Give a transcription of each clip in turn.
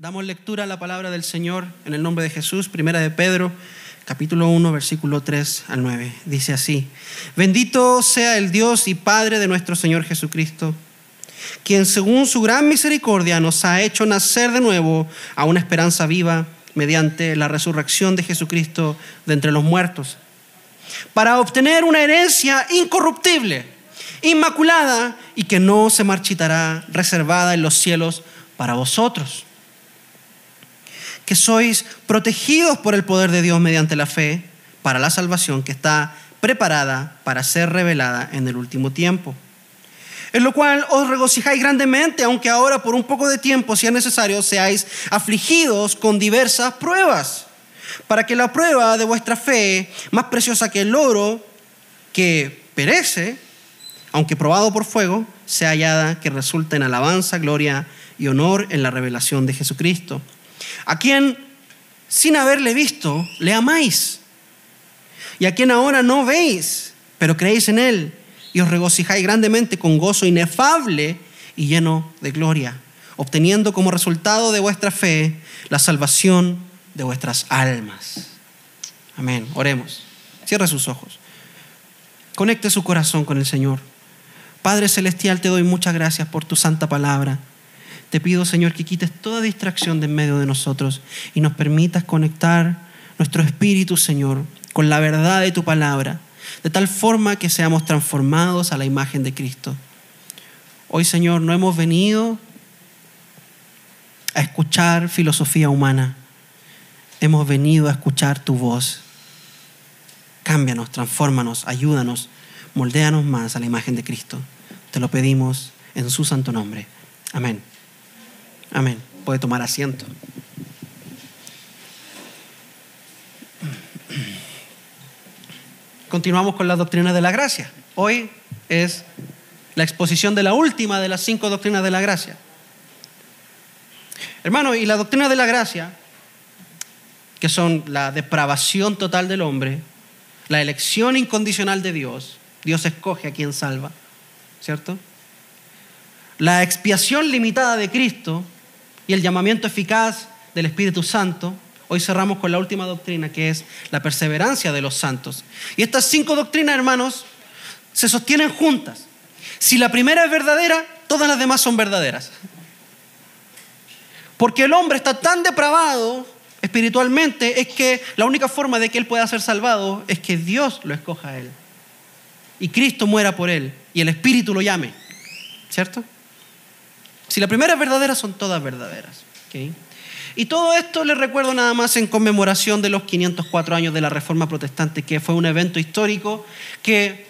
Damos lectura a la palabra del Señor en el nombre de Jesús, primera de Pedro, capítulo 1, versículo 3 al 9. Dice así, bendito sea el Dios y Padre de nuestro Señor Jesucristo, quien según su gran misericordia nos ha hecho nacer de nuevo a una esperanza viva mediante la resurrección de Jesucristo de entre los muertos, para obtener una herencia incorruptible, inmaculada y que no se marchitará, reservada en los cielos para vosotros que sois protegidos por el poder de Dios mediante la fe para la salvación que está preparada para ser revelada en el último tiempo. En lo cual os regocijáis grandemente, aunque ahora por un poco de tiempo, si es necesario, seáis afligidos con diversas pruebas, para que la prueba de vuestra fe, más preciosa que el oro, que perece, aunque probado por fuego, sea hallada que resulte en alabanza, gloria y honor en la revelación de Jesucristo a quien sin haberle visto le amáis, y a quien ahora no veis, pero creéis en él, y os regocijáis grandemente con gozo inefable y lleno de gloria, obteniendo como resultado de vuestra fe la salvación de vuestras almas. Amén. Oremos. Cierra sus ojos. Conecte su corazón con el Señor. Padre Celestial, te doy muchas gracias por tu santa palabra. Te pido, Señor, que quites toda distracción de en medio de nosotros y nos permitas conectar nuestro espíritu, Señor, con la verdad de tu palabra, de tal forma que seamos transformados a la imagen de Cristo. Hoy, Señor, no hemos venido a escuchar filosofía humana, hemos venido a escuchar tu voz. Cámbianos, transfórmanos, ayúdanos, moldéanos más a la imagen de Cristo. Te lo pedimos en su santo nombre. Amén. Amén. Puede tomar asiento. Continuamos con la doctrina de la gracia. Hoy es la exposición de la última de las cinco doctrinas de la gracia. Hermano, y la doctrina de la gracia, que son la depravación total del hombre, la elección incondicional de Dios, Dios escoge a quien salva, ¿cierto? La expiación limitada de Cristo, y el llamamiento eficaz del Espíritu Santo, hoy cerramos con la última doctrina que es la perseverancia de los santos. Y estas cinco doctrinas, hermanos, se sostienen juntas. Si la primera es verdadera, todas las demás son verdaderas. Porque el hombre está tan depravado espiritualmente, es que la única forma de que él pueda ser salvado es que Dios lo escoja a él. Y Cristo muera por él y el Espíritu lo llame. ¿Cierto? Si la primera es verdadera, son todas verdaderas. Y todo esto les recuerdo nada más en conmemoración de los 504 años de la Reforma Protestante, que fue un evento histórico que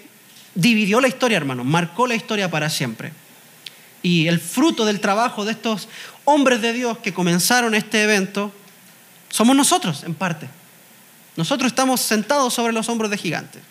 dividió la historia, hermanos, marcó la historia para siempre. Y el fruto del trabajo de estos hombres de Dios que comenzaron este evento somos nosotros, en parte. Nosotros estamos sentados sobre los hombros de gigantes.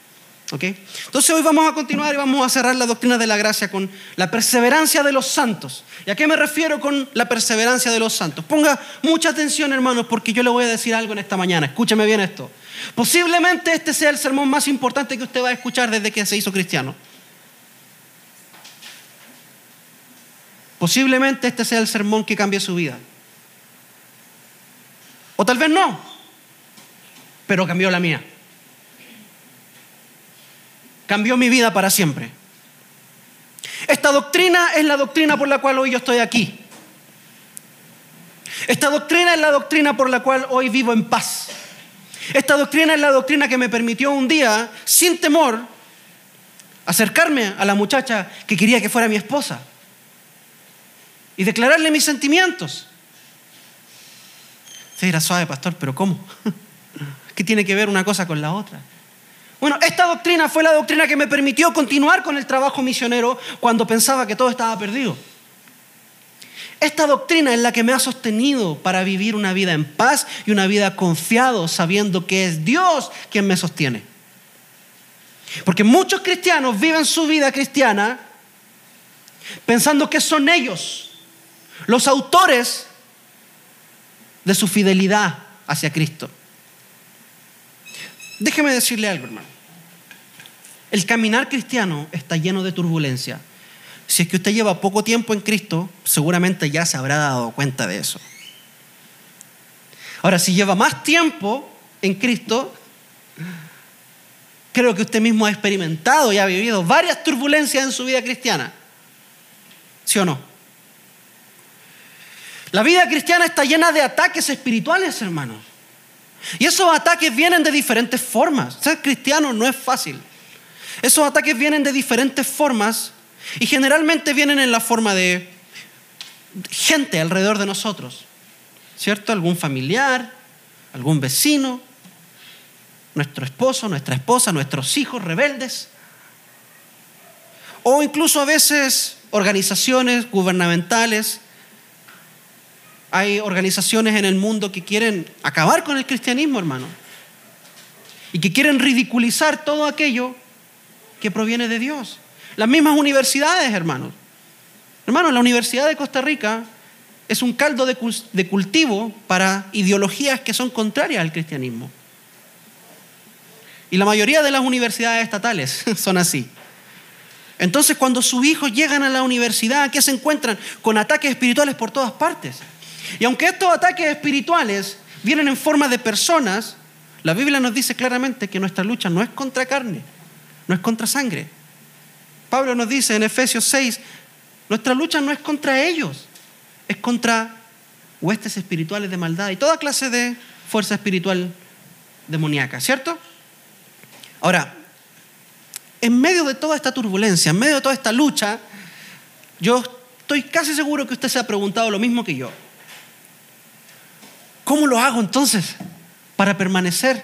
Entonces hoy vamos a continuar y vamos a cerrar la doctrina de la gracia con la perseverancia de los santos. ¿Y a qué me refiero con la perseverancia de los santos? Ponga mucha atención, hermanos, porque yo le voy a decir algo en esta mañana. Escúcheme bien esto. Posiblemente este sea el sermón más importante que usted va a escuchar desde que se hizo cristiano. Posiblemente este sea el sermón que cambie su vida. O tal vez no, pero cambió la mía cambió mi vida para siempre. Esta doctrina es la doctrina por la cual hoy yo estoy aquí. Esta doctrina es la doctrina por la cual hoy vivo en paz. Esta doctrina es la doctrina que me permitió un día, sin temor, acercarme a la muchacha que quería que fuera mi esposa y declararle mis sentimientos. Se dirá suave, pastor, pero ¿cómo? ¿Qué tiene que ver una cosa con la otra? Bueno, esta doctrina fue la doctrina que me permitió continuar con el trabajo misionero cuando pensaba que todo estaba perdido. Esta doctrina es la que me ha sostenido para vivir una vida en paz y una vida confiado, sabiendo que es Dios quien me sostiene. Porque muchos cristianos viven su vida cristiana pensando que son ellos los autores de su fidelidad hacia Cristo. Déjeme decirle algo, hermano. El caminar cristiano está lleno de turbulencia. Si es que usted lleva poco tiempo en Cristo, seguramente ya se habrá dado cuenta de eso. Ahora, si lleva más tiempo en Cristo, creo que usted mismo ha experimentado y ha vivido varias turbulencias en su vida cristiana. ¿Sí o no? La vida cristiana está llena de ataques espirituales, hermanos. Y esos ataques vienen de diferentes formas. Ser cristiano no es fácil. Esos ataques vienen de diferentes formas y generalmente vienen en la forma de gente alrededor de nosotros. ¿Cierto? Algún familiar, algún vecino, nuestro esposo, nuestra esposa, nuestros hijos rebeldes. O incluso a veces organizaciones gubernamentales. Hay organizaciones en el mundo que quieren acabar con el cristianismo, hermano. Y que quieren ridiculizar todo aquello que proviene de Dios. Las mismas universidades, hermanos. Hermanos, la Universidad de Costa Rica es un caldo de cultivo para ideologías que son contrarias al cristianismo. Y la mayoría de las universidades estatales son así. Entonces, cuando sus hijos llegan a la universidad, ¿qué se encuentran? Con ataques espirituales por todas partes. Y aunque estos ataques espirituales vienen en forma de personas, la Biblia nos dice claramente que nuestra lucha no es contra carne, no es contra sangre. Pablo nos dice en Efesios 6, nuestra lucha no es contra ellos, es contra huestes espirituales de maldad y toda clase de fuerza espiritual demoníaca, ¿cierto? Ahora, en medio de toda esta turbulencia, en medio de toda esta lucha, yo estoy casi seguro que usted se ha preguntado lo mismo que yo. ¿Cómo lo hago entonces para permanecer?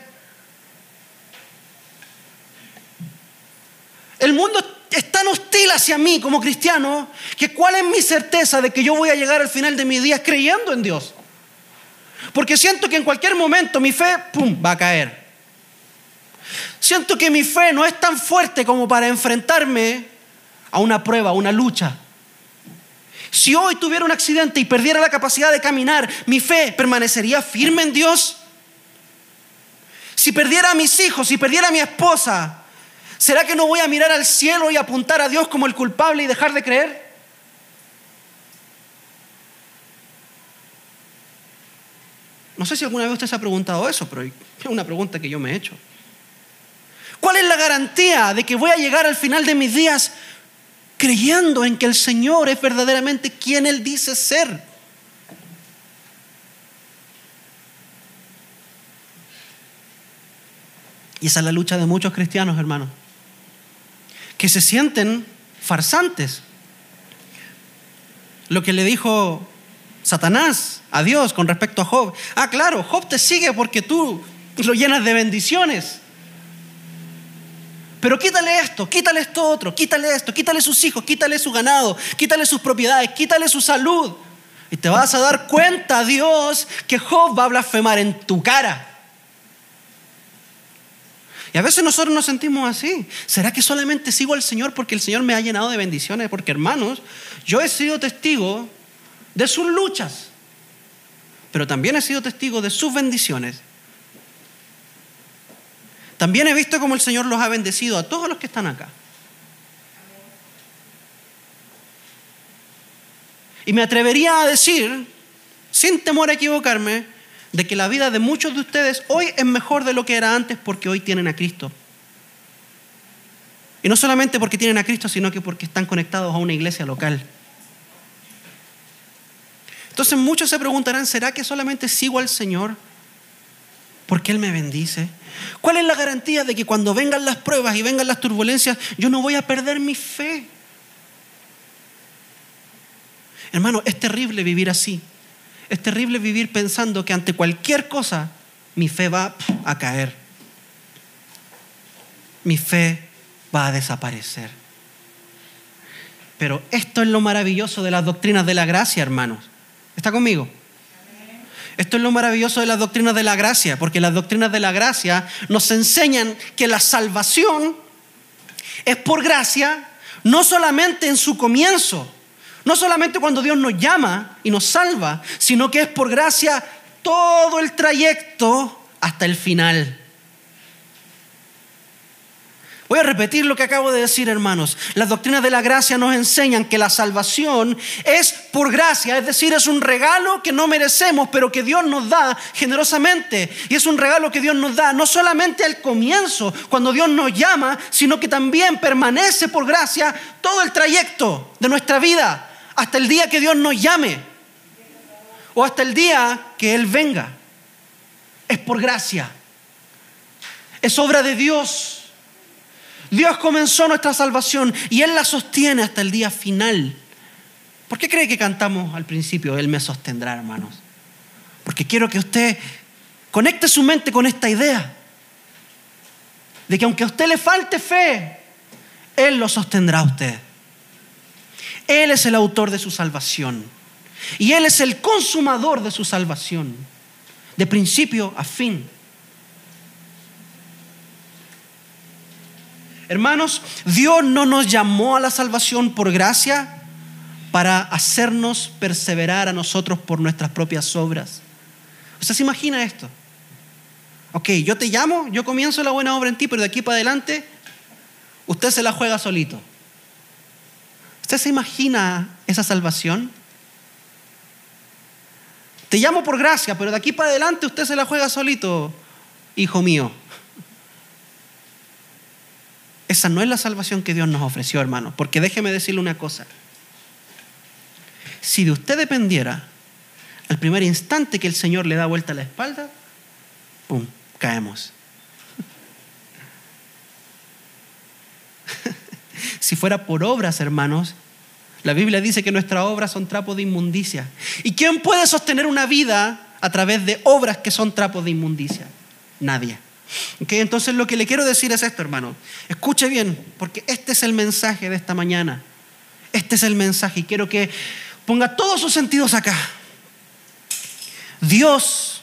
El mundo es tan hostil hacia mí como cristiano que cuál es mi certeza de que yo voy a llegar al final de mis días creyendo en Dios. Porque siento que en cualquier momento mi fe, ¡pum!, va a caer. Siento que mi fe no es tan fuerte como para enfrentarme a una prueba, a una lucha. Si hoy tuviera un accidente y perdiera la capacidad de caminar, ¿mi fe permanecería firme en Dios? Si perdiera a mis hijos, si perdiera a mi esposa, ¿será que no voy a mirar al cielo y apuntar a Dios como el culpable y dejar de creer? No sé si alguna vez usted se ha preguntado eso, pero es una pregunta que yo me he hecho. ¿Cuál es la garantía de que voy a llegar al final de mis días creyendo en que el Señor es verdaderamente quien Él dice ser? Y esa es la lucha de muchos cristianos, hermanos, que se sienten farsantes. Lo que le dijo Satanás a Dios con respecto a Job. Ah, claro, Job te sigue porque tú lo llenas de bendiciones. Pero quítale esto, quítale esto otro, quítale esto, quítale sus hijos, quítale su ganado, quítale sus propiedades, quítale su salud. Y te vas a dar cuenta, Dios, que Job va a blasfemar en tu cara. Y a veces nosotros nos sentimos así. ¿Será que solamente sigo al Señor porque el Señor me ha llenado de bendiciones? Porque hermanos, yo he sido testigo de sus luchas, pero también he sido testigo de sus bendiciones. También he visto cómo el Señor los ha bendecido a todos los que están acá. Y me atrevería a decir, sin temor a equivocarme, de que la vida de muchos de ustedes hoy es mejor de lo que era antes porque hoy tienen a Cristo. Y no solamente porque tienen a Cristo, sino que porque están conectados a una iglesia local. Entonces muchos se preguntarán, ¿será que solamente sigo al Señor porque Él me bendice? ¿Cuál es la garantía de que cuando vengan las pruebas y vengan las turbulencias, yo no voy a perder mi fe? Hermano, es terrible vivir así. Es terrible vivir pensando que ante cualquier cosa mi fe va a caer. Mi fe va a desaparecer. Pero esto es lo maravilloso de las doctrinas de la gracia, hermanos. ¿Está conmigo? Esto es lo maravilloso de las doctrinas de la gracia, porque las doctrinas de la gracia nos enseñan que la salvación es por gracia, no solamente en su comienzo, no solamente cuando Dios nos llama y nos salva, sino que es por gracia todo el trayecto hasta el final. Voy a repetir lo que acabo de decir, hermanos. Las doctrinas de la gracia nos enseñan que la salvación es por gracia, es decir, es un regalo que no merecemos, pero que Dios nos da generosamente. Y es un regalo que Dios nos da no solamente al comienzo, cuando Dios nos llama, sino que también permanece por gracia todo el trayecto de nuestra vida, hasta el día que Dios nos llame, o hasta el día que Él venga. Es por gracia. Es obra de Dios. Dios comenzó nuestra salvación y Él la sostiene hasta el día final. ¿Por qué cree que cantamos al principio? Él me sostendrá, hermanos. Porque quiero que usted conecte su mente con esta idea de que aunque a usted le falte fe, Él lo sostendrá a usted. Él es el autor de su salvación y Él es el consumador de su salvación, de principio a fin. Hermanos, Dios no nos llamó a la salvación por gracia para hacernos perseverar a nosotros por nuestras propias obras. ¿Usted se imagina esto? Ok, yo te llamo, yo comienzo la buena obra en ti, pero de aquí para adelante usted se la juega solito. ¿Usted se imagina esa salvación? Te llamo por gracia, pero de aquí para adelante usted se la juega solito, hijo mío. Esa no es la salvación que Dios nos ofreció, hermano. Porque déjeme decirle una cosa. Si de usted dependiera, al primer instante que el Señor le da vuelta la espalda, ¡pum!, caemos. si fuera por obras, hermanos, la Biblia dice que nuestras obras son trapos de inmundicia. ¿Y quién puede sostener una vida a través de obras que son trapos de inmundicia? Nadie. Entonces lo que le quiero decir es esto, hermano. Escuche bien, porque este es el mensaje de esta mañana. Este es el mensaje y quiero que ponga todos sus sentidos acá. Dios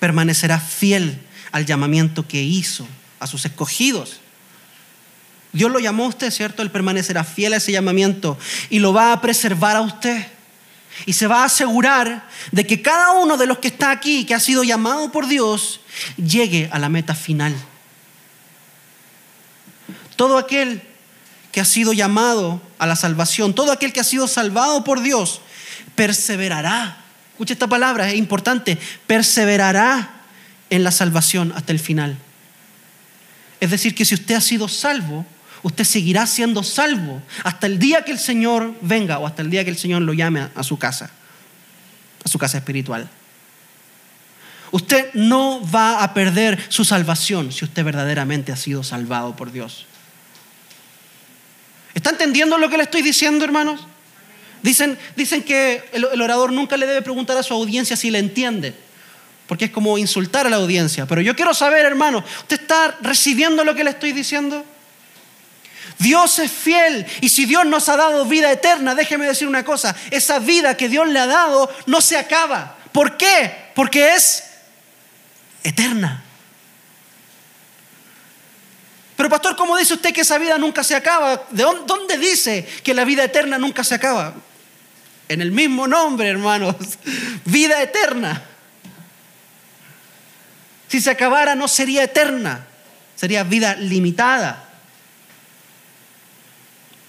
permanecerá fiel al llamamiento que hizo a sus escogidos. Dios lo llamó a usted, ¿cierto? Él permanecerá fiel a ese llamamiento y lo va a preservar a usted. Y se va a asegurar de que cada uno de los que está aquí, que ha sido llamado por Dios, llegue a la meta final. Todo aquel que ha sido llamado a la salvación, todo aquel que ha sido salvado por Dios, perseverará. Escucha esta palabra, es importante, perseverará en la salvación hasta el final. Es decir, que si usted ha sido salvo, usted seguirá siendo salvo hasta el día que el Señor venga o hasta el día que el Señor lo llame a su casa, a su casa espiritual. Usted no va a perder su salvación si usted verdaderamente ha sido salvado por Dios. ¿Está entendiendo lo que le estoy diciendo, hermanos? Dicen, dicen que el, el orador nunca le debe preguntar a su audiencia si le entiende, porque es como insultar a la audiencia. Pero yo quiero saber, hermano, ¿usted está recibiendo lo que le estoy diciendo? Dios es fiel y si Dios nos ha dado vida eterna, déjeme decir una cosa, esa vida que Dios le ha dado no se acaba. ¿Por qué? Porque es eterna. Pero pastor, ¿cómo dice usted que esa vida nunca se acaba? ¿De dónde dice que la vida eterna nunca se acaba? En el mismo nombre, hermanos, vida eterna. Si se acabara no sería eterna, sería vida limitada.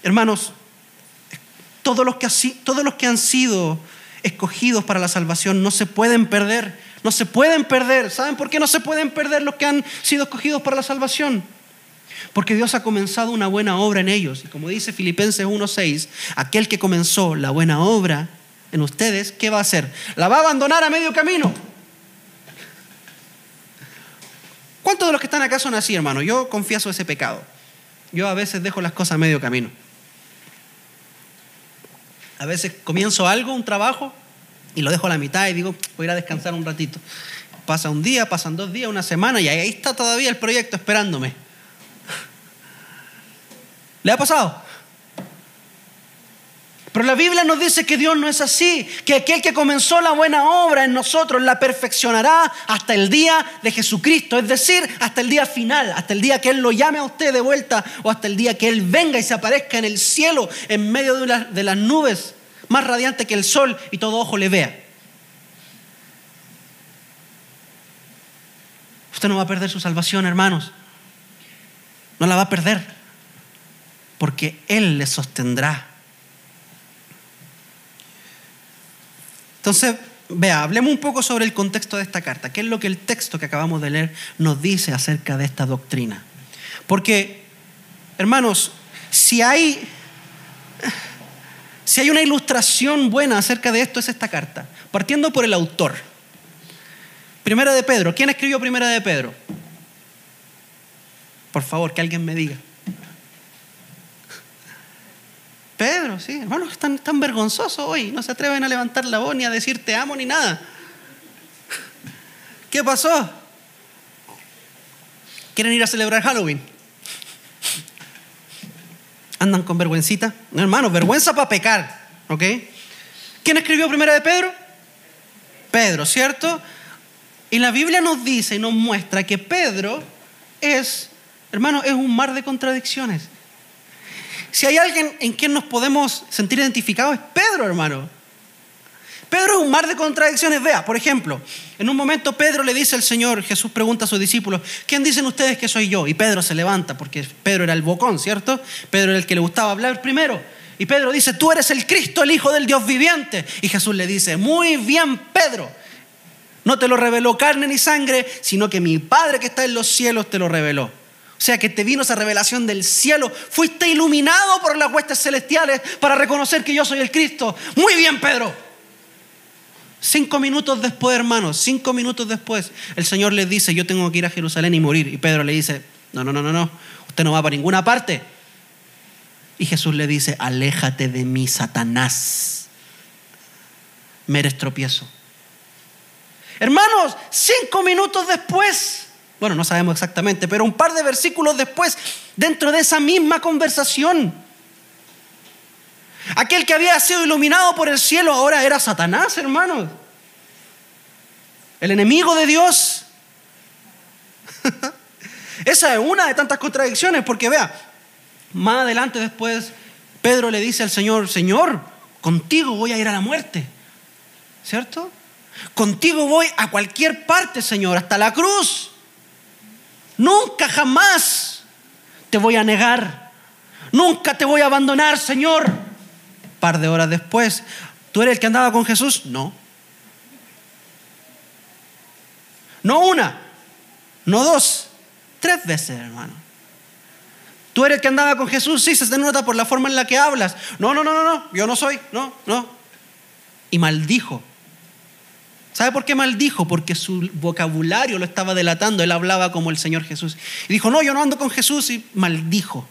Hermanos, todos los, que, han sido escogidos para la salvación no se pueden perder, no se pueden perder. ¿Saben por qué no se pueden perder los que han sido escogidos para la salvación? Porque Dios ha comenzado una buena obra en ellos. Y como dice Filipenses 1.6, aquel que comenzó la buena obra en ustedes, ¿qué va a hacer? La va a abandonar a medio camino. ¿Cuántos de los que están acá son así, hermano? Yo confieso ese pecado. Yo a veces dejo las cosas a medio camino. A veces comienzo algo, un trabajo, y lo dejo a la mitad y digo, voy a ir a descansar un ratito. Pasa un día, pasan dos días, una semana, y ahí está todavía el proyecto esperándome. ¿Le ha pasado? Pero la Biblia nos dice que Dios no es así, que aquel que comenzó la buena obra en nosotros la perfeccionará hasta el día de Jesucristo, es decir, hasta el día final, hasta el día que Él lo llame a usted de vuelta o hasta el día que Él venga y se aparezca en el cielo en medio de, de las nubes, más radiante que el sol y todo ojo le vea. Usted no va a perder su salvación, hermanos. No la va a perder, porque Él le sostendrá. Entonces, vea, hablemos un poco sobre el contexto de esta carta. ¿Qué es lo que el texto que acabamos de leer nos dice acerca de esta doctrina? Porque, hermanos, si hay, si hay una ilustración buena acerca de esto, es esta carta. Partiendo por el autor. Primera de Pedro. ¿Quién escribió Primera de Pedro? Por favor, que alguien me diga. Pedro, sí, hermanos, están tan vergonzosos hoy. No se atreven a levantar la voz ni a decir te amo ni nada. ¿Qué pasó? ¿Quieren ir a celebrar Halloween? ¿Andan con vergüencita? No, hermanos, vergüenza para pecar, ¿ok? ¿Quién escribió primera de Pedro? Pedro, ¿cierto? Y la Biblia nos dice y nos muestra que Pedro es, hermano, es un mar de contradicciones. Si hay alguien en quien nos podemos sentir identificados es Pedro, hermano. Pedro es un mar de contradicciones. Vea, por ejemplo, en un momento Pedro le dice al Señor, Jesús pregunta a sus discípulos, ¿quién dicen ustedes que soy yo? Y Pedro se levanta, porque Pedro era el bocón, ¿cierto? Pedro era el que le gustaba hablar primero. Y Pedro dice, tú eres el Cristo, el Hijo del Dios viviente. Y Jesús le dice, muy bien, Pedro. No te lo reveló carne ni sangre, sino que mi Padre que está en los cielos te lo reveló. O sea que te vino esa revelación del cielo. Fuiste iluminado por las huestes celestiales para reconocer que yo soy el Cristo. Muy bien, Pedro. Cinco minutos después, hermanos, cinco minutos después, el Señor les dice, yo tengo que ir a Jerusalén y morir. Y Pedro le dice, no, no, no, no, no, usted no va para ninguna parte. Y Jesús le dice, aléjate de mí, Satanás. Me eres tropiezo. Hermanos, cinco minutos después, bueno, no sabemos exactamente, pero un par de versículos después, dentro de esa misma conversación, aquel que había sido iluminado por el cielo ahora era Satanás, hermanos. El enemigo de Dios. Esa es una de tantas contradicciones, porque vea, más adelante después, Pedro le dice al Señor, Señor, contigo voy a ir a la muerte. ¿Cierto? Contigo voy a cualquier parte, Señor, hasta la cruz. Nunca jamás te voy a negar. Nunca te voy a abandonar, Señor. Un par de horas después, ¿tú eres el que andaba con Jesús? No. No una, no dos, tres veces, hermano. ¿Tú eres el que andaba con Jesús? Sí, se te nota por la forma en la que hablas. No, no, no, no, no, yo no soy, no, no. Y maldijo ¿Sabe por qué maldijo? Porque su vocabulario lo estaba delatando. Él hablaba como el Señor Jesús. Y dijo, no, yo no ando con Jesús. Y maldijo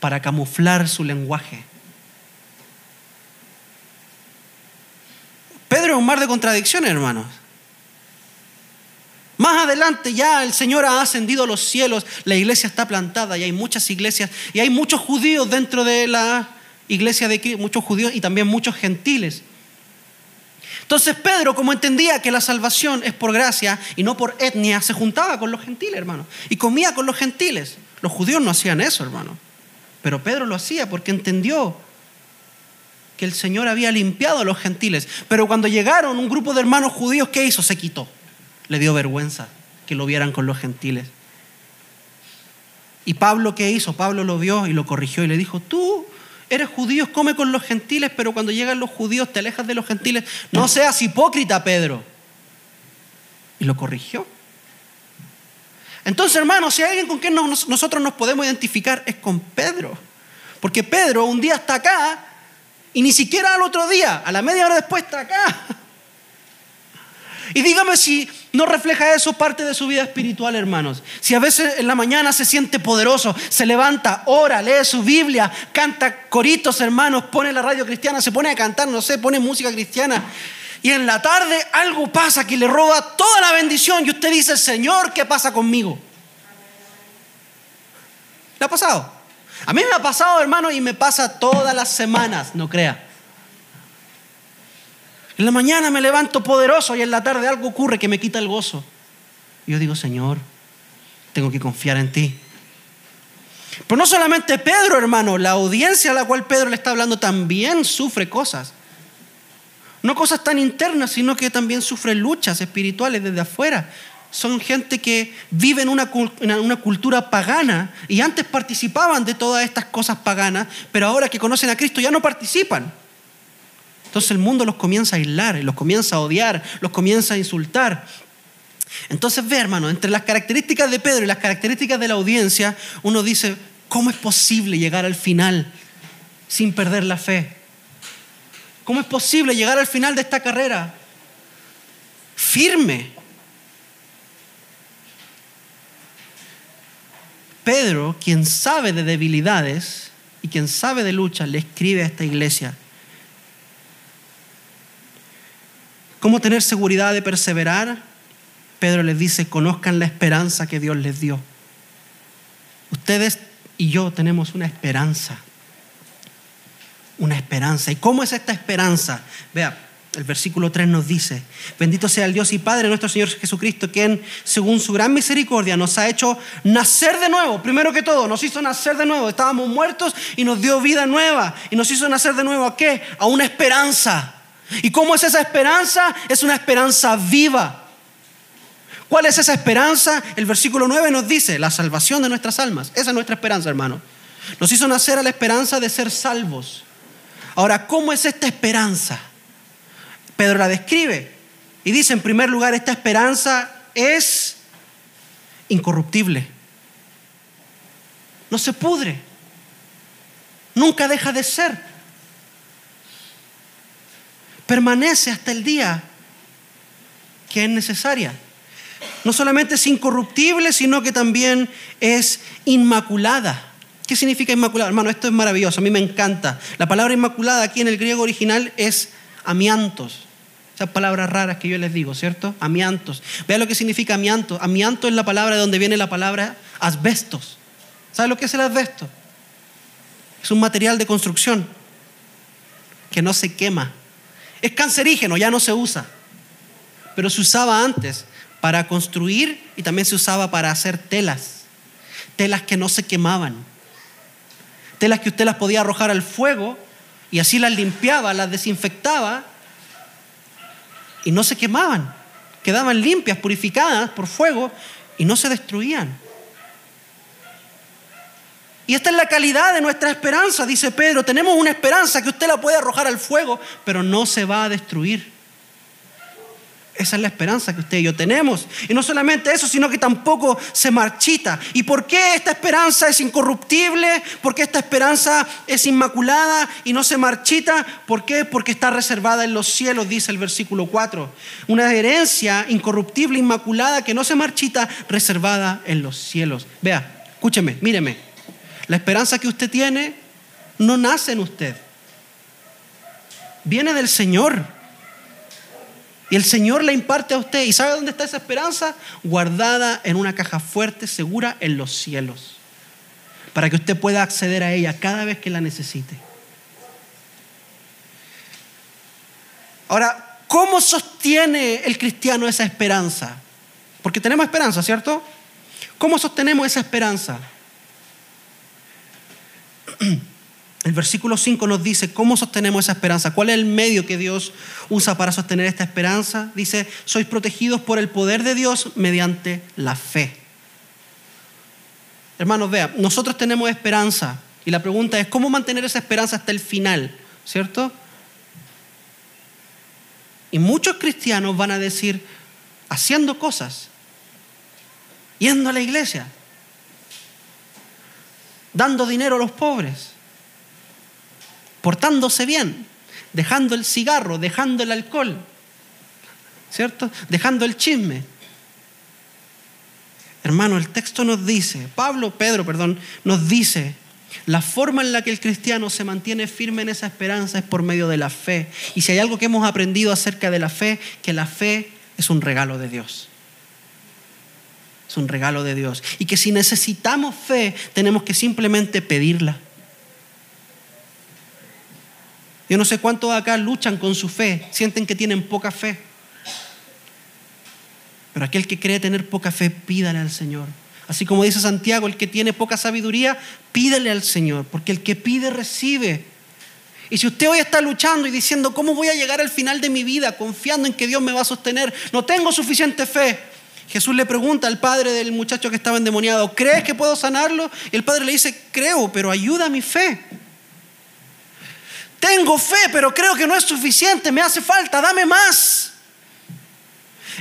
para camuflar su lenguaje. Pedro es un mar de contradicciones, hermanos. Más adelante ya el Señor ha ascendido a los cielos, la iglesia está plantada y hay muchas iglesias y hay muchos judíos dentro de la iglesia de Cristo, muchos judíos y también muchos gentiles. Entonces Pedro, como entendía que la salvación es por gracia y no por etnia, se juntaba con los gentiles, hermano, y comía con los gentiles. Los judíos no hacían eso, hermano. Pero Pedro lo hacía porque entendió que el Señor había limpiado a los gentiles. Pero cuando llegaron un grupo de hermanos judíos, ¿qué hizo? Se quitó. Le dio vergüenza que lo vieran con los gentiles. ¿Y Pablo qué hizo? Pablo lo vio y lo corrigió y le dijo, tú eres judío, come con los gentiles, pero cuando llegan los judíos te alejas de los gentiles. No seas hipócrita, Pedro. Y lo corrigió. Entonces, hermanos, si hay alguien con quien nosotros nos podemos identificar es con Pedro. Porque Pedro un día está acá y ni siquiera al otro día, a la media hora después está acá. Y dígame si no refleja eso parte de su vida espiritual, hermanos. Si a veces en la mañana se siente poderoso, se levanta, ora, lee su Biblia, canta coritos, hermanos, pone la radio cristiana, se pone a cantar, no sé, pone música cristiana. Y en la tarde algo pasa que le roba toda la bendición y usted dice, Señor, ¿qué pasa conmigo? ¿Le ha pasado? A mí me ha pasado, hermano, y me pasa todas las semanas, no crea. En la mañana me levanto poderoso y en la tarde algo ocurre que me quita el gozo. Y yo digo, Señor, tengo que confiar en ti. Pero no solamente Pedro, hermano, la audiencia a la cual Pedro le está hablando también sufre cosas. No cosas tan internas, sino que también sufre luchas espirituales desde afuera. son gente que vive en una, en una, cultura pagana y antes participaban de todas estas cosas paganas, pero ahora que conocen a Cristo ya no participan. Entonces el mundo los comienza a aislar, los comienza a odiar, los comienza a insultar. Entonces ve, hermano, entre las características de Pedro y las características de la audiencia, uno dice, ¿cómo es posible llegar al final sin perder la fe? ¿Cómo es posible llegar al final de esta carrera firme? Pedro, quien sabe de debilidades y quien sabe de luchas, le escribe a esta iglesia. ¿Cómo tener seguridad de perseverar? Pedro les dice, conozcan la esperanza que Dios les dio. Ustedes y yo tenemos una esperanza. Una esperanza. ¿Y cómo es esta esperanza? Vea, el versículo 3 nos dice, bendito sea el Dios y Padre nuestro Señor Jesucristo, quien según su gran misericordia nos ha hecho nacer de nuevo. Primero que todo, nos hizo nacer de nuevo. Estábamos muertos y nos dio vida nueva. Y nos hizo nacer de nuevo a qué? A una esperanza. ¿Y cómo es esa esperanza? Es una esperanza viva. ¿Cuál es esa esperanza? El versículo 9 nos dice, la salvación de nuestras almas. Esa es nuestra esperanza, hermano. Nos hizo nacer a la esperanza de ser salvos. Ahora, ¿cómo es esta esperanza? Pedro la describe y dice, en primer lugar, esta esperanza es incorruptible. No se pudre. Nunca deja de ser. Permanece hasta el día que es necesaria no solamente es incorruptible, sino que también es inmaculada. ¿Qué significa inmaculada? Hermano, esto es maravilloso, a mí me encanta. La palabra inmaculada aquí en el griego original es amiantos. Esas palabras raras que yo les digo, ¿cierto? Amiantos. Vea lo que significa amianto. Amianto es la palabra de donde viene la palabra asbestos. ¿Sabe lo que es el asbesto? Es un material de construcción que no se quema. Es cancerígeno, ya no se usa. Pero se usaba antes para construir y también se usaba para hacer telas. Telas que no se quemaban. Telas que usted las podía arrojar al fuego y así las limpiaba, las desinfectaba y no se quemaban. Quedaban limpias, purificadas por fuego y no se destruían. Y esta es la calidad de nuestra esperanza, dice Pedro. Tenemos una esperanza que usted la puede arrojar al fuego, pero no se va a destruir. Esa es la esperanza que usted y yo tenemos. Y no solamente eso, sino que tampoco se marchita. ¿Y por qué esta esperanza es incorruptible? ¿Por qué esta esperanza es inmaculada y no se marchita? ¿Por qué? Porque está reservada en los cielos, dice el versículo 4. Una herencia incorruptible, inmaculada, que no se marchita, reservada en los cielos. Vea, escúcheme, míreme. La esperanza que usted tiene no nace en usted. Viene del Señor. Y el Señor la imparte a usted. ¿Y sabe dónde está esa esperanza? Guardada en una caja fuerte, segura en los cielos. Para que usted pueda acceder a ella cada vez que la necesite. Ahora, ¿cómo sostiene el cristiano esa esperanza? Porque tenemos esperanza, ¿cierto? ¿Cómo sostenemos esa esperanza? El versículo 5 nos dice cómo sostenemos esa esperanza, cuál es el medio que Dios usa para sostener esta esperanza. Dice, sois protegidos por el poder de Dios mediante la fe. Hermanos, vean, nosotros tenemos esperanza y la pregunta es, ¿cómo mantener esa esperanza hasta el final? ¿Cierto? Y muchos cristianos van a decir, haciendo cosas, yendo a la iglesia, dando dinero a los pobres portándose bien, dejando el cigarro, dejando el alcohol, ¿cierto? Dejando el chisme. Hermano, el texto nos dice, Pablo, Pedro, perdón, nos dice, la forma en la que el cristiano se mantiene firme en esa esperanza es por medio de la fe. Y si hay algo que hemos aprendido acerca de la fe, que la fe es un regalo de Dios. Es un regalo de Dios. Y que si necesitamos fe, tenemos que simplemente pedirla. Yo no sé cuántos acá luchan con su fe, sienten que tienen poca fe. Pero aquel que cree tener poca fe, pídale al Señor. Así como dice Santiago, el que tiene poca sabiduría, pídale al Señor, porque el que pide recibe. Y si usted hoy está luchando y diciendo, ¿cómo voy a llegar al final de mi vida confiando en que Dios me va a sostener? No tengo suficiente fe. Jesús le pregunta al padre del muchacho que estaba endemoniado, ¿crees que puedo sanarlo? Y el padre le dice, creo, pero ayuda a mi fe. Tengo fe, pero creo que no es suficiente, me hace falta, dame más.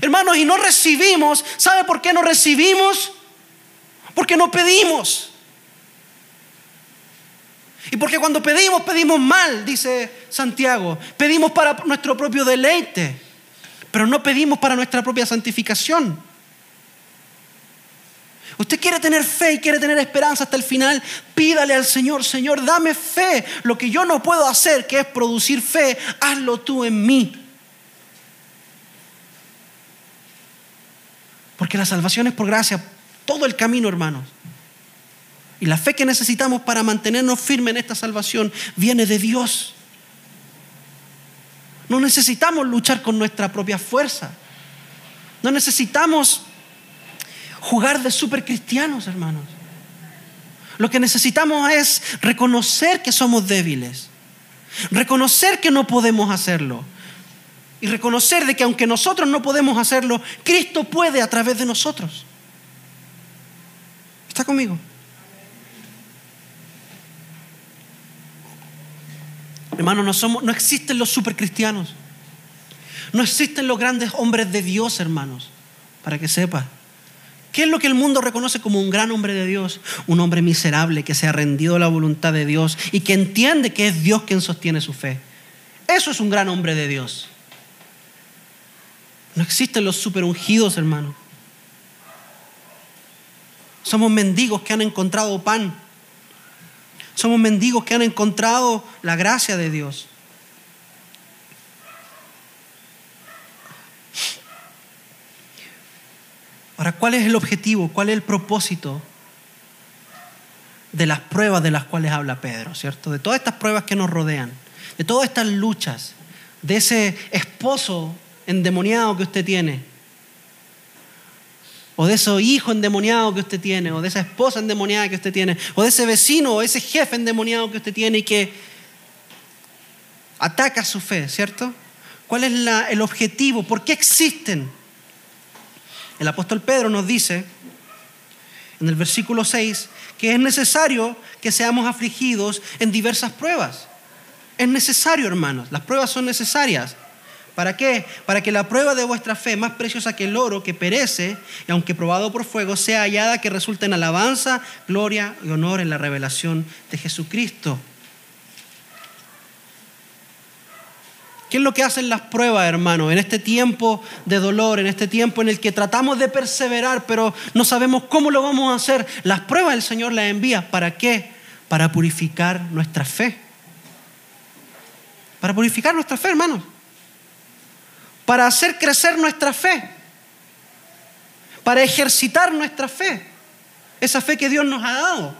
Hermanos, y no recibimos, ¿sabe por qué no recibimos? Porque no pedimos. Y porque cuando pedimos, pedimos mal, dice Santiago. Pedimos para nuestro propio deleite, pero no pedimos para nuestra propia santificación. Usted quiere tener fe y quiere tener esperanza hasta el final, pídale al Señor, Señor, dame fe. Lo que yo no puedo hacer, que es producir fe, hazlo tú en mí. Porque la salvación es por gracia, todo el camino, hermanos. Y la fe que necesitamos para mantenernos firmes en esta salvación viene de Dios. No necesitamos luchar con nuestra propia fuerza. No necesitamos jugar de super cristianos, hermanos. Lo que necesitamos es reconocer que somos débiles, reconocer que no podemos hacerlo y reconocer de que aunque nosotros no podemos hacerlo, Cristo puede a través de nosotros. ¿Está conmigo? Hermanos, no, somos, no existen los supercristianos. No existen los grandes hombres de Dios, hermanos, para que sepa. ¿Qué es lo que el mundo reconoce como un gran hombre de Dios? Un hombre miserable que se ha rendido a la voluntad de Dios y que entiende que es Dios quien sostiene su fe. Eso es un gran hombre de Dios. No existen los superungidos, hermano. Somos mendigos que han encontrado pan. Somos mendigos que han encontrado la gracia de Dios. Ahora, ¿cuál es el objetivo? ¿Cuál es el propósito de las pruebas de las cuales habla Pedro, ¿cierto? De todas estas pruebas que nos rodean, de todas estas luchas, de ese esposo endemoniado que usted tiene, o de ese hijo endemoniado que usted tiene, o de esa esposa endemoniada que usted tiene, o de ese vecino o ese jefe endemoniado que usted tiene y que ataca su fe, ¿cierto? ¿Cuál es el objetivo? ¿Por qué existen? El apóstol Pedro nos dice en el versículo 6 que es necesario que seamos afligidos en diversas pruebas. Es necesario, hermanos, las pruebas son necesarias. ¿Para qué? Para que la prueba de vuestra fe, más preciosa que el oro que perece, y aunque probado por fuego, sea hallada que resulte en alabanza, gloria y honor en la revelación de Jesucristo. ¿Qué es lo que hacen las pruebas, hermano? En este tiempo de dolor, en este tiempo en el que tratamos de perseverar, pero no sabemos cómo lo vamos a hacer. Las pruebas el Señor las envía. ¿Para qué? Para purificar nuestra fe. Para purificar nuestra fe, hermanos. Para hacer crecer nuestra fe. Para ejercitar nuestra fe. Esa fe que Dios nos ha dado.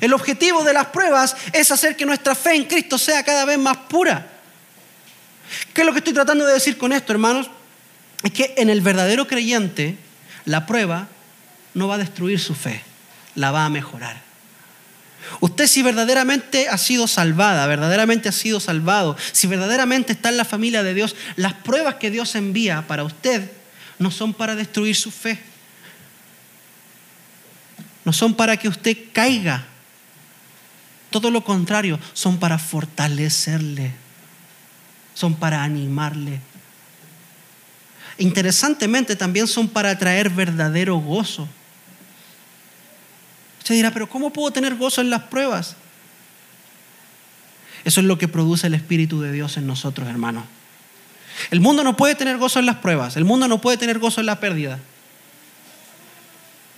El objetivo de las pruebas es hacer que nuestra fe en Cristo sea cada vez más pura ¿Qué es lo que estoy tratando de decir con esto, hermanos? Es que en el verdadero creyente la prueba no va a destruir su fe, la va a mejorar. Usted si verdaderamente ha sido salvada, verdaderamente ha sido salvado, si verdaderamente está en la familia de Dios, las pruebas que Dios envía para usted no son para destruir su fe, no son para que usted caiga, todo lo contrario, son para fortalecerle son para animarle. Interesantemente también son para traer verdadero gozo. Usted dirá, pero ¿cómo puedo tener gozo en las pruebas? Eso es lo que produce el Espíritu de Dios en nosotros, hermanos. El mundo no puede tener gozo en las pruebas, el mundo no puede tener gozo en la pérdida.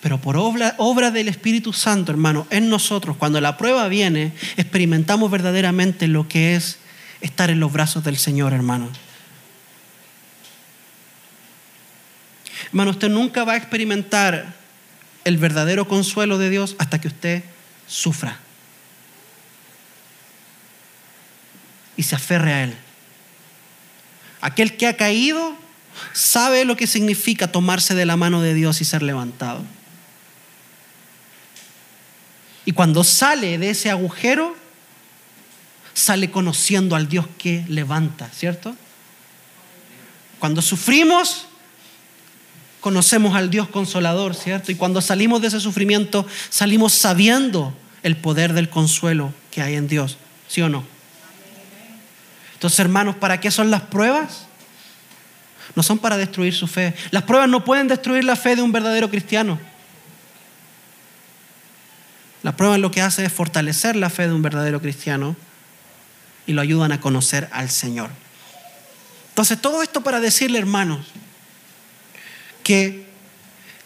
Pero por obra, del Espíritu Santo, hermano, en nosotros, cuando la prueba viene, experimentamos verdaderamente lo que es estar en los brazos del Señor, hermano. Hermano, usted nunca va a experimentar el verdadero consuelo de Dios hasta que usted sufra y se aferre a Él. Aquel que ha caído sabe lo que significa tomarse de la mano de Dios y ser levantado. Y cuando sale de ese agujero, sale conociendo al Dios que levanta, ¿cierto? Cuando sufrimos, conocemos al Dios consolador, ¿cierto? Y cuando salimos de ese sufrimiento, salimos sabiendo el poder del consuelo que hay en Dios, ¿sí o no? Entonces, hermanos, ¿para qué son las pruebas? No son para destruir su fe. Las pruebas no pueden destruir la fe de un verdadero cristiano. Las pruebas lo que hace es fortalecer la fe de un verdadero cristiano y lo ayudan a conocer al Señor. Entonces, todo esto para decirle, hermanos, que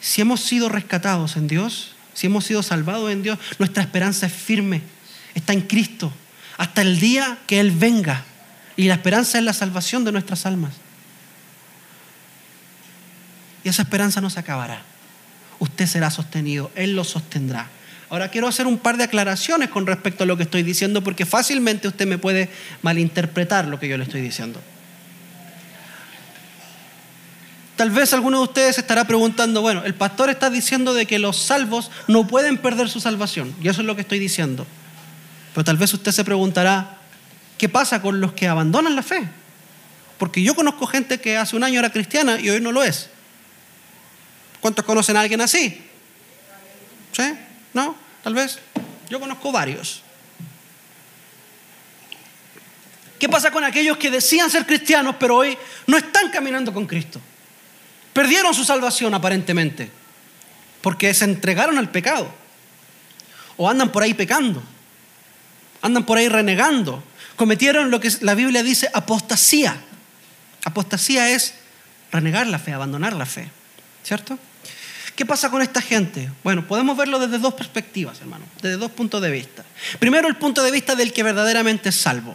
si hemos sido rescatados en Dios, si hemos sido salvados en Dios, nuestra esperanza es firme, está en Cristo, hasta el día que Él venga. Y la esperanza es la salvación de nuestras almas. Y esa esperanza no se acabará. Usted será sostenido, Él lo sostendrá. Ahora quiero hacer un par de aclaraciones con respecto a lo que estoy diciendo porque fácilmente usted me puede malinterpretar lo que yo le estoy diciendo. Tal vez alguno de ustedes estará preguntando, bueno, el pastor está diciendo de que los salvos no pueden perder su salvación, y eso es lo que estoy diciendo. Pero tal vez usted se preguntará, ¿qué pasa con los que abandonan la fe? Porque yo conozco gente que hace un año era cristiana y hoy no lo es. ¿Cuántos conocen a alguien así? ¿Sí? ¿No? Tal vez. Yo conozco varios. ¿Qué pasa con aquellos que decían ser cristianos pero hoy no están caminando con Cristo? Perdieron su salvación aparentemente, porque se entregaron al pecado. O andan por ahí pecando, andan por ahí renegando. Cometieron lo que la Biblia dice apostasía. Apostasía es renegar la fe, abandonar la fe. ¿Cierto? ¿Qué pasa con esta gente? Bueno, podemos verlo desde dos perspectivas, hermano, desde dos puntos de vista. Primero, el punto de vista del que verdaderamente es salvo.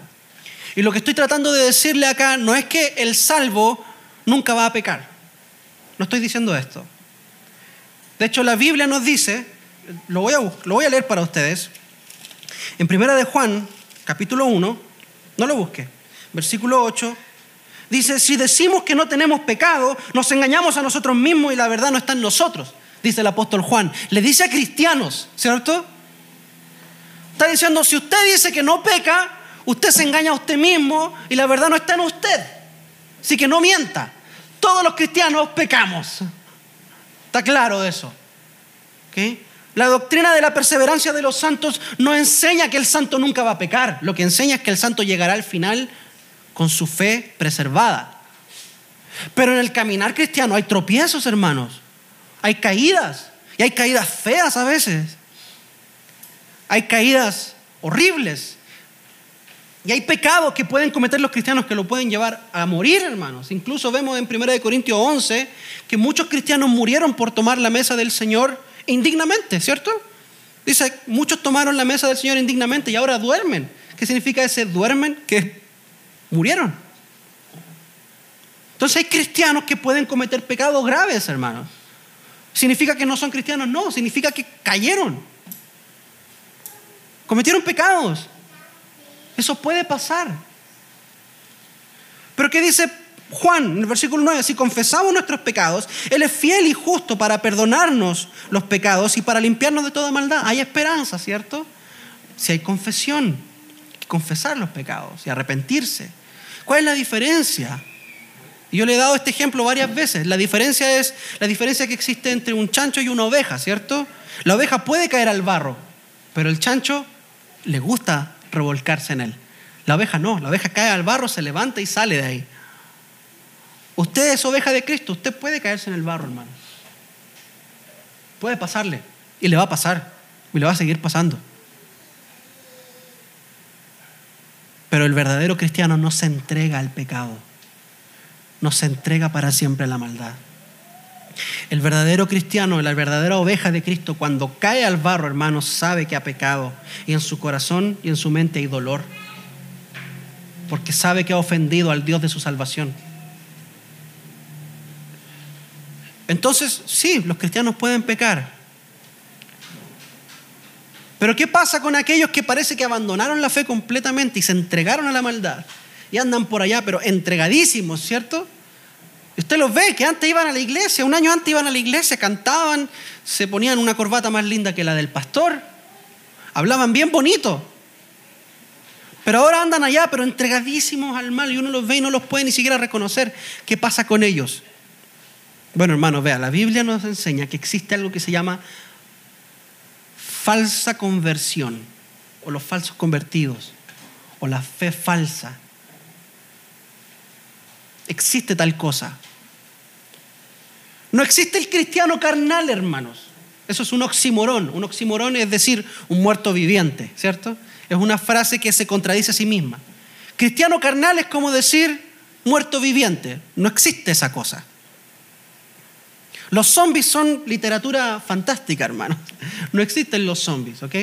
Y lo que estoy tratando de decirle acá no es que el salvo nunca va a pecar. No estoy diciendo esto. De hecho, la Biblia nos dice, lo voy a, lo voy a leer para ustedes, en Primera de Juan, capítulo 1, no lo busque, versículo 8, dice, si decimos que no tenemos pecado, nos engañamos a nosotros mismos y la verdad no está en nosotros, dice el apóstol Juan. Le dice a cristianos, ¿cierto? Está diciendo, si usted dice que no peca, usted se engaña a usted mismo y la verdad no está en usted. Así que no mienta. Todos los cristianos pecamos. Está claro eso. La doctrina de la perseverancia de los santos no enseña que el santo nunca va a pecar. Lo que enseña es que el santo llegará al final con su fe preservada. Pero en el caminar cristiano hay tropiezos, hermanos. Hay caídas. Y hay caídas feas a veces. Hay caídas horribles. Y hay pecados que pueden cometer los cristianos que lo pueden llevar a morir, hermanos. Incluso vemos en 1 Corintios 11 que muchos cristianos murieron por tomar la mesa del Señor indignamente, ¿cierto? Dice, muchos tomaron la mesa del Señor indignamente y ahora duermen. ¿Qué significa ese duermen? Que murieron. Entonces hay cristianos que pueden cometer pecados graves, hermanos. ¿Significa que no son cristianos? No, significa que cayeron. Cometieron pecados. Eso puede pasar. Pero ¿qué dice Juan en el versículo 9? Si confesamos nuestros pecados, Él es fiel y justo para perdonarnos los pecados y para limpiarnos de toda maldad. Hay esperanza, ¿cierto? Si hay confesión, confesar los pecados y arrepentirse. ¿Cuál es la diferencia? Yo le he dado este ejemplo varias veces. La diferencia es la diferencia que existe entre un chancho y una oveja, ¿cierto? La oveja puede caer al barro, pero el chancho le gusta revolcarse en él. La oveja no, la oveja cae al barro, se levanta y sale de ahí. Usted es oveja de Cristo, usted puede caerse en el barro, hermano. Puede pasarle y le va a pasar y le va a seguir pasando. Pero el verdadero cristiano no se entrega al pecado, no se entrega para siempre a la maldad. El verdadero cristiano, la verdadera oveja de Cristo, cuando cae al barro, hermano, sabe que ha pecado. Y en su corazón y en su mente hay dolor. Porque sabe que ha ofendido al Dios de su salvación. Entonces, sí, los cristianos pueden pecar. Pero ¿qué pasa con aquellos que parece que abandonaron la fe completamente y se entregaron a la maldad? Y andan por allá, pero entregadísimos, ¿cierto? Usted los ve que antes iban a la iglesia, un año antes iban a la iglesia, cantaban, se ponían una corbata más linda que la del pastor, hablaban bien bonito. Pero ahora andan allá, pero entregadísimos al mal y uno los ve y no los puede ni siquiera reconocer. ¿Qué pasa con ellos? Bueno, hermanos, vea, la Biblia nos enseña que existe algo que se llama falsa conversión, o los falsos convertidos, o la fe falsa. Existe tal cosa. No existe el cristiano carnal, hermanos. Eso es un oximorón. Un oximorón es decir, un muerto viviente, ¿cierto? Es una frase que se contradice a sí misma. Cristiano carnal es como decir muerto viviente. No existe esa cosa. Los zombies son literatura fantástica, hermanos. No existen los zombies, ¿ok?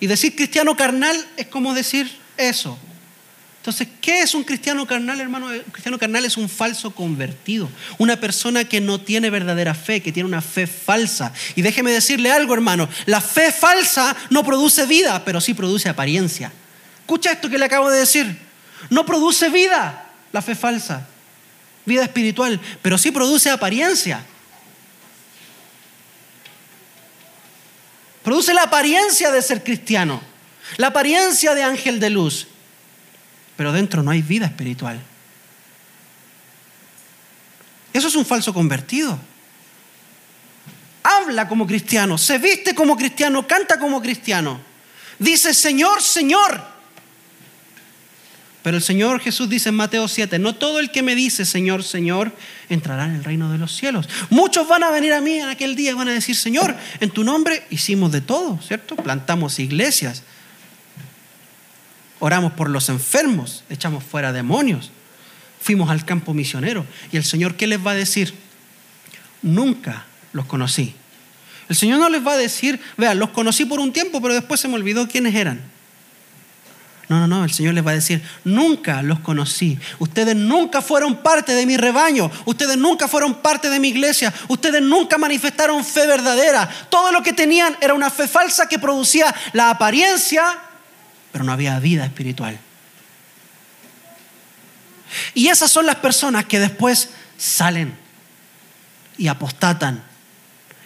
Y decir cristiano carnal es como decir eso. Entonces, ¿qué es un cristiano carnal, hermano? Un cristiano carnal es un falso convertido, una persona que no tiene verdadera fe, que tiene una fe falsa. Y déjeme decirle algo, hermano, la fe falsa no produce vida, pero sí produce apariencia. Escucha esto que le acabo de decir. No produce vida la fe falsa, vida espiritual, pero sí produce apariencia. Produce la apariencia de ser cristiano, la apariencia de ángel de luz, pero dentro no hay vida espiritual. Eso es un falso convertido. Habla como cristiano, se viste como cristiano, canta como cristiano. Dice, Señor, Señor. Pero el Señor Jesús dice en Mateo 7, no todo el que me dice Señor, Señor, entrará en el reino de los cielos. Muchos van a venir a mí en aquel día y van a decir, Señor, en tu nombre hicimos de todo, ¿cierto? Plantamos iglesias, oramos por los enfermos, echamos fuera demonios, fuimos al campo misionero. ¿Y el Señor qué les va a decir? Nunca los conocí. El Señor no les va a decir, vean, los conocí por un tiempo, pero después se me olvidó quiénes eran. No, no, no, el Señor les va a decir, nunca los conocí. Ustedes nunca fueron parte de mi rebaño. Ustedes nunca fueron parte de mi iglesia. Ustedes nunca manifestaron fe verdadera. Todo lo que tenían era una fe falsa que producía la apariencia pero no había vida espiritual. Y esas son las personas que después salen y apostatan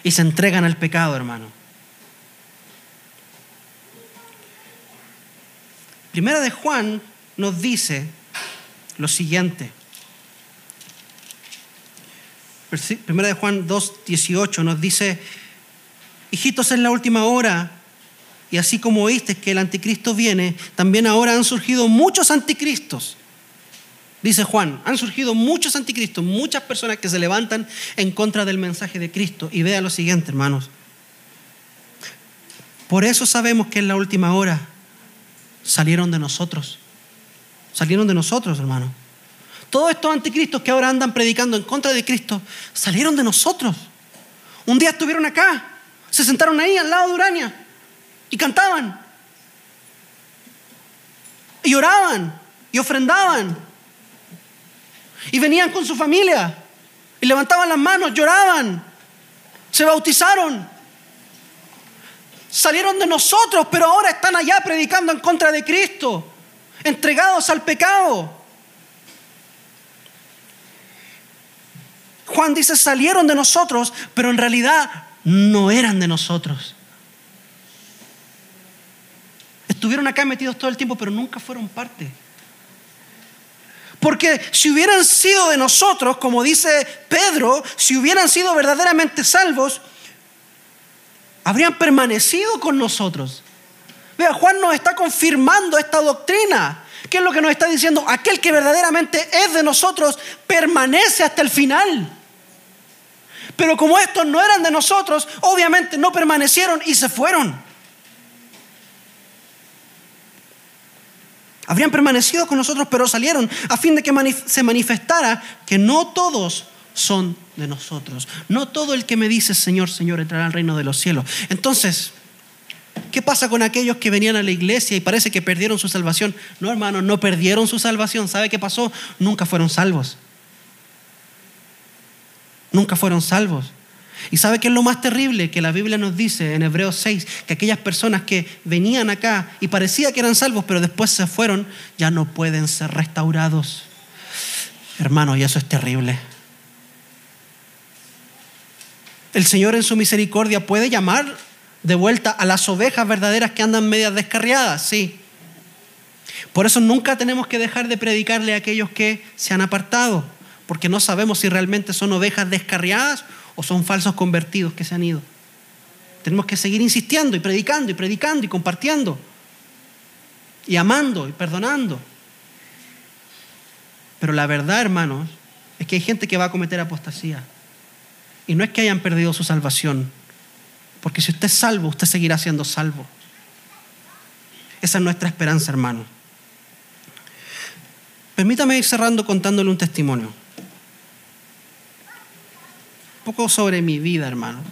y se entregan al pecado, hermano. Primera de Juan nos dice lo siguiente. Primera de Juan 2.18 nos dice, hijitos en la última hora y así como oíste que el anticristo viene, también ahora han surgido muchos anticristos. Dice Juan, han surgido muchos anticristos, muchas personas que se levantan en contra del mensaje de Cristo. Y vea lo siguiente, hermanos. Por eso sabemos que en la última hora salieron de nosotros. Salieron de nosotros, hermano. Todos estos anticristos que ahora andan predicando en contra de Cristo, salieron de nosotros. Un día estuvieron acá, se sentaron ahí al lado de Urania y cantaban. Y oraban y ofrendaban. Y venían con su familia. Y levantaban las manos, lloraban. Se bautizaron. Salieron de nosotros, pero ahora están allá predicando en contra de Cristo. Entregados al pecado. Juan dice, salieron de nosotros, pero en realidad no eran de nosotros. Estuvieron acá metidos todo el tiempo, pero nunca fueron parte. Porque si hubieran sido de nosotros, como dice Pedro, si hubieran sido verdaderamente salvos, habrían permanecido con nosotros. Vea, Juan nos está confirmando esta doctrina. ¿Qué es lo que nos está diciendo? Aquel que verdaderamente es de nosotros permanece hasta el final. Pero como estos no eran de nosotros, obviamente no permanecieron y se fueron. Habrían permanecido con nosotros, pero salieron a fin de que se manifestara que no todos son de nosotros. No todo el que me dice Señor, Señor entrará al reino de los cielos. Entonces, ¿qué pasa con aquellos que venían a la iglesia y parece que perdieron su salvación? No, hermano, no perdieron su salvación. ¿Sabe qué pasó? Nunca fueron salvos. Nunca fueron salvos. ¿Y sabe qué es lo más terrible? Que la Biblia nos dice en Hebreos 6 que aquellas personas que venían acá y parecía que eran salvos, pero después se fueron, ya no pueden ser restaurados. Hermano, y eso es terrible. El Señor en su misericordia puede llamar de vuelta a las ovejas verdaderas que andan medias descarriadas, sí. Por eso nunca tenemos que dejar de predicarle a aquellos que se han apartado porque no sabemos si realmente son ovejas descarriadas o son falsos convertidos que se han ido. Tenemos que seguir insistiendo y predicando y predicando y compartiendo y amando y perdonando. Pero la verdad, hermanos, es que hay gente que va a cometer apostasía. Y no es que hayan perdido su salvación, porque si usted es salvo, usted seguirá siendo salvo. Esa es nuestra esperanza, hermano. Permítame ir cerrando contándole un testimonio. Un poco sobre mi vida, hermano.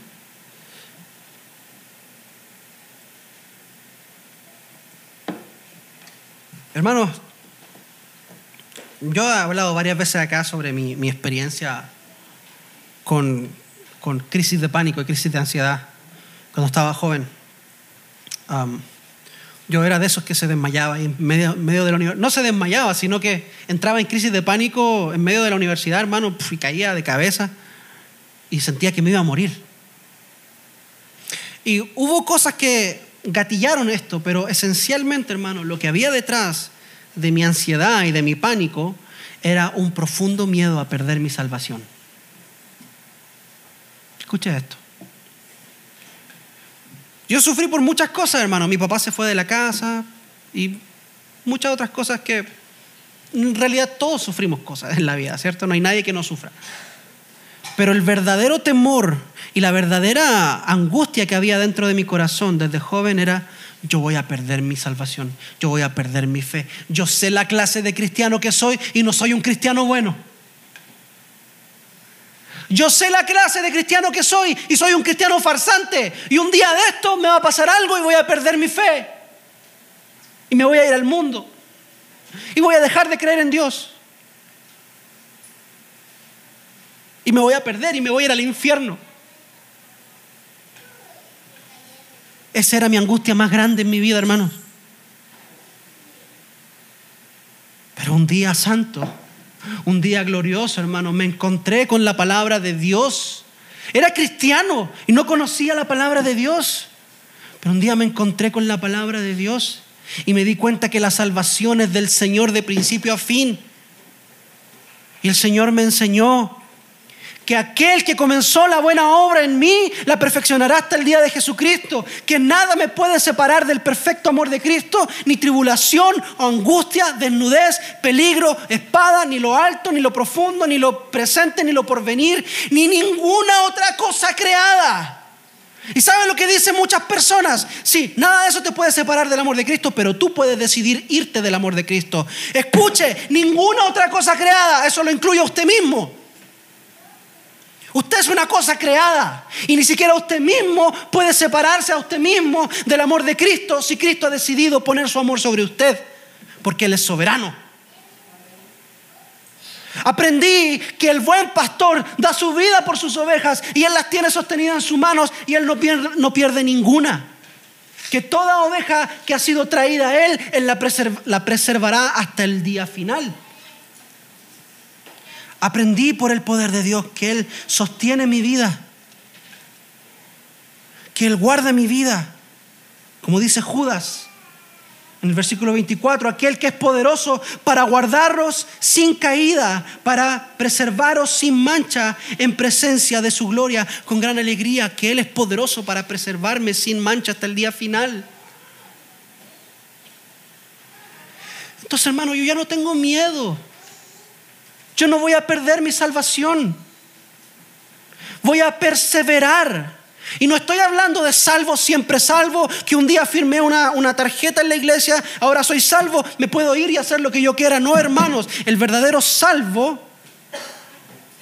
Hermanos, yo he hablado varias veces acá sobre mi, experiencia con, crisis de pánico y crisis de ansiedad cuando estaba joven. yo era de esos que se desmayaba en medio, medio de la universidad. No se desmayaba, sino que entraba en crisis de pánico en medio de la universidad, hermano, y caía de cabeza y sentía que me iba a morir. Y hubo cosas que gatillaron esto, pero esencialmente, hermano, lo que había detrás de mi ansiedad y de mi pánico era un profundo miedo a perder mi salvación. Escuche esto. Yo sufrí por muchas cosas, hermano. Mi papá se fue de la casa y muchas otras cosas que en realidad todos sufrimos cosas en la vida, ¿cierto? No hay nadie que no sufra. Pero el verdadero temor y la verdadera angustia que había dentro de mi corazón desde joven era, yo voy a perder mi salvación, yo voy a perder mi fe. Yo sé la clase de cristiano que soy y no soy un cristiano bueno. Yo sé la clase de cristiano que soy y soy un cristiano farsante. Y un día de esto me va a pasar algo y voy a perder mi fe. Y me voy a ir al mundo. Y voy a dejar de creer en Dios. Y me voy a perder y me voy a ir al infierno. Esa era mi angustia más grande en mi vida, hermanos. Pero un día santo, un día glorioso, hermano, me encontré con la palabra de Dios. Era cristiano y no conocía la palabra de Dios. Pero un día me encontré con la palabra de Dios y me di cuenta que la salvación es del Señor de principio a fin. Y el Señor me enseñó que aquel que comenzó la buena obra en mí la perfeccionará hasta el día de Jesucristo, que nada me puede separar del perfecto amor de Cristo, ni tribulación, angustia, desnudez, peligro, espada, ni lo alto, ni lo profundo, ni lo presente, ni lo porvenir, ni ninguna otra cosa creada. ¿Y saben lo que dicen muchas personas? Sí, nada de eso te puede separar del amor de Cristo, pero tú puedes decidir irte del amor de Cristo. Escuche, ninguna otra cosa creada, eso lo incluye a usted mismo. Usted es una cosa creada y ni siquiera usted mismo puede separarse a usted mismo del amor de Cristo si Cristo ha decidido poner su amor sobre usted, porque Él es soberano. Aprendí que el buen pastor da su vida por sus ovejas y Él las tiene sostenidas en sus manos y Él no pierde, ninguna. Que toda oveja que ha sido traída a Él, Él la preservará hasta el día final. Aprendí por el poder de Dios que Él sostiene mi vida, que Él guarda mi vida, como dice Judas en el versículo 24, aquel que es poderoso para guardaros sin caída, para preservaros sin mancha en presencia de su gloria, con gran alegría, que Él es poderoso para preservarme sin mancha hasta el día final. Entonces, hermano, yo ya no tengo miedo yo no voy a perder mi salvación. Voy a perseverar. Y no estoy hablando de salvo, siempre salvo, que un día firmé una, una, tarjeta en la iglesia, ahora soy salvo, me puedo ir y hacer lo que yo quiera. No, hermanos, el verdadero salvo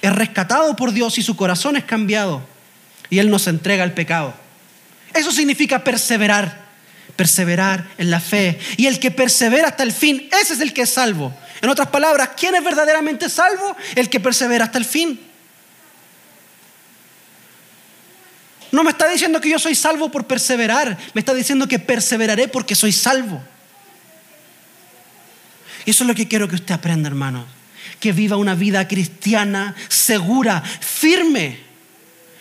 es rescatado por Dios y su corazón es cambiado y Él nos entrega el pecado. Eso significa perseverar, perseverar en la fe. Y el que persevera hasta el fin, ese es el que es salvo. En otras palabras, ¿quién es verdaderamente salvo? El que persevera hasta el fin. No me está diciendo que yo soy salvo por perseverar, me está diciendo que perseveraré porque soy salvo. Y eso es lo que quiero que usted aprenda, hermano. Que viva una vida cristiana segura, firme,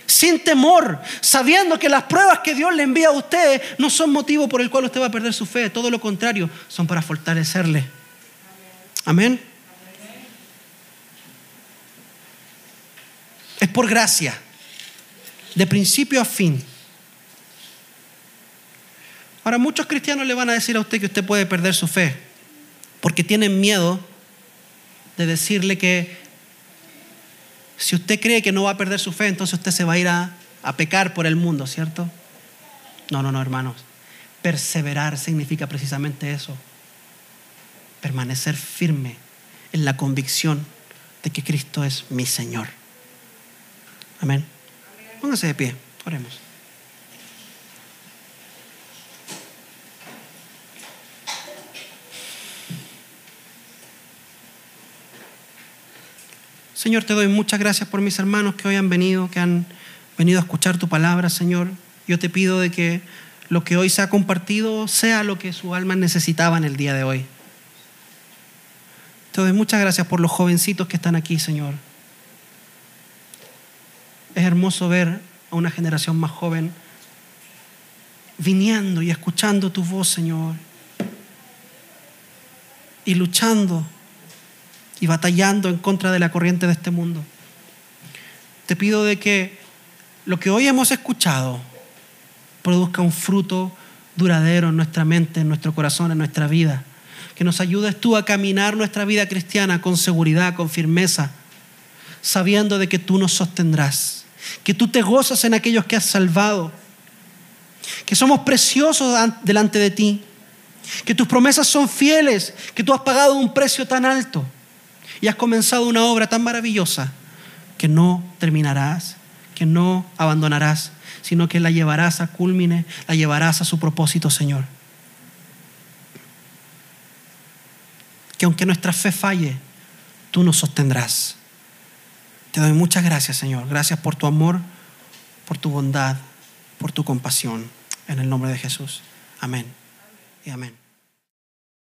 sin temor, sabiendo que las pruebas que Dios le envía a usted no son motivo por el cual usted va a perder su fe, todo lo contrario, son para fortalecerle. Amén. Es por gracia, de principio a fin. Ahora, muchos cristianos le van a decir a usted que usted puede perder su fe, porque tienen miedo de decirle que si usted cree que no va a perder su fe, entonces usted se va a ir a, a pecar por el mundo, ¿cierto? No, no, no, hermanos. Perseverar significa precisamente eso. Permanecer firme en la convicción de que Cristo es mi Señor. Amén. Póngase de pie, oremos. Señor, te doy muchas gracias por mis hermanos que hoy han venido, que han venido a escuchar tu palabra, Señor. Yo te pido de que lo que hoy se ha compartido sea lo que su alma necesitaba en el día de hoy. Te doy muchas gracias por los jovencitos que están aquí, Señor. Es hermoso ver a una generación más joven viniendo y escuchando tu voz, Señor. Y luchando y batallando en contra de la corriente de este mundo. Te pido de que lo que hoy hemos escuchado produzca un fruto duradero en nuestra mente, en nuestro corazón, en nuestra vida. Que nos ayudes tú a caminar nuestra vida cristiana con seguridad, con firmeza, sabiendo de que tú nos sostendrás, que tú te gozas en aquellos que has salvado, que somos preciosos delante de ti, que tus promesas son fieles, que tú has pagado un precio tan alto y has comenzado una obra tan maravillosa que no terminarás, que no abandonarás, sino que la llevarás a culmine, la llevarás a su propósito, Señor. Que aunque nuestra fe falle, tú nos sostendrás. Te doy muchas gracias, Señor. Gracias por tu amor, por tu bondad, por tu compasión. En el nombre de Jesús. Amén y amén.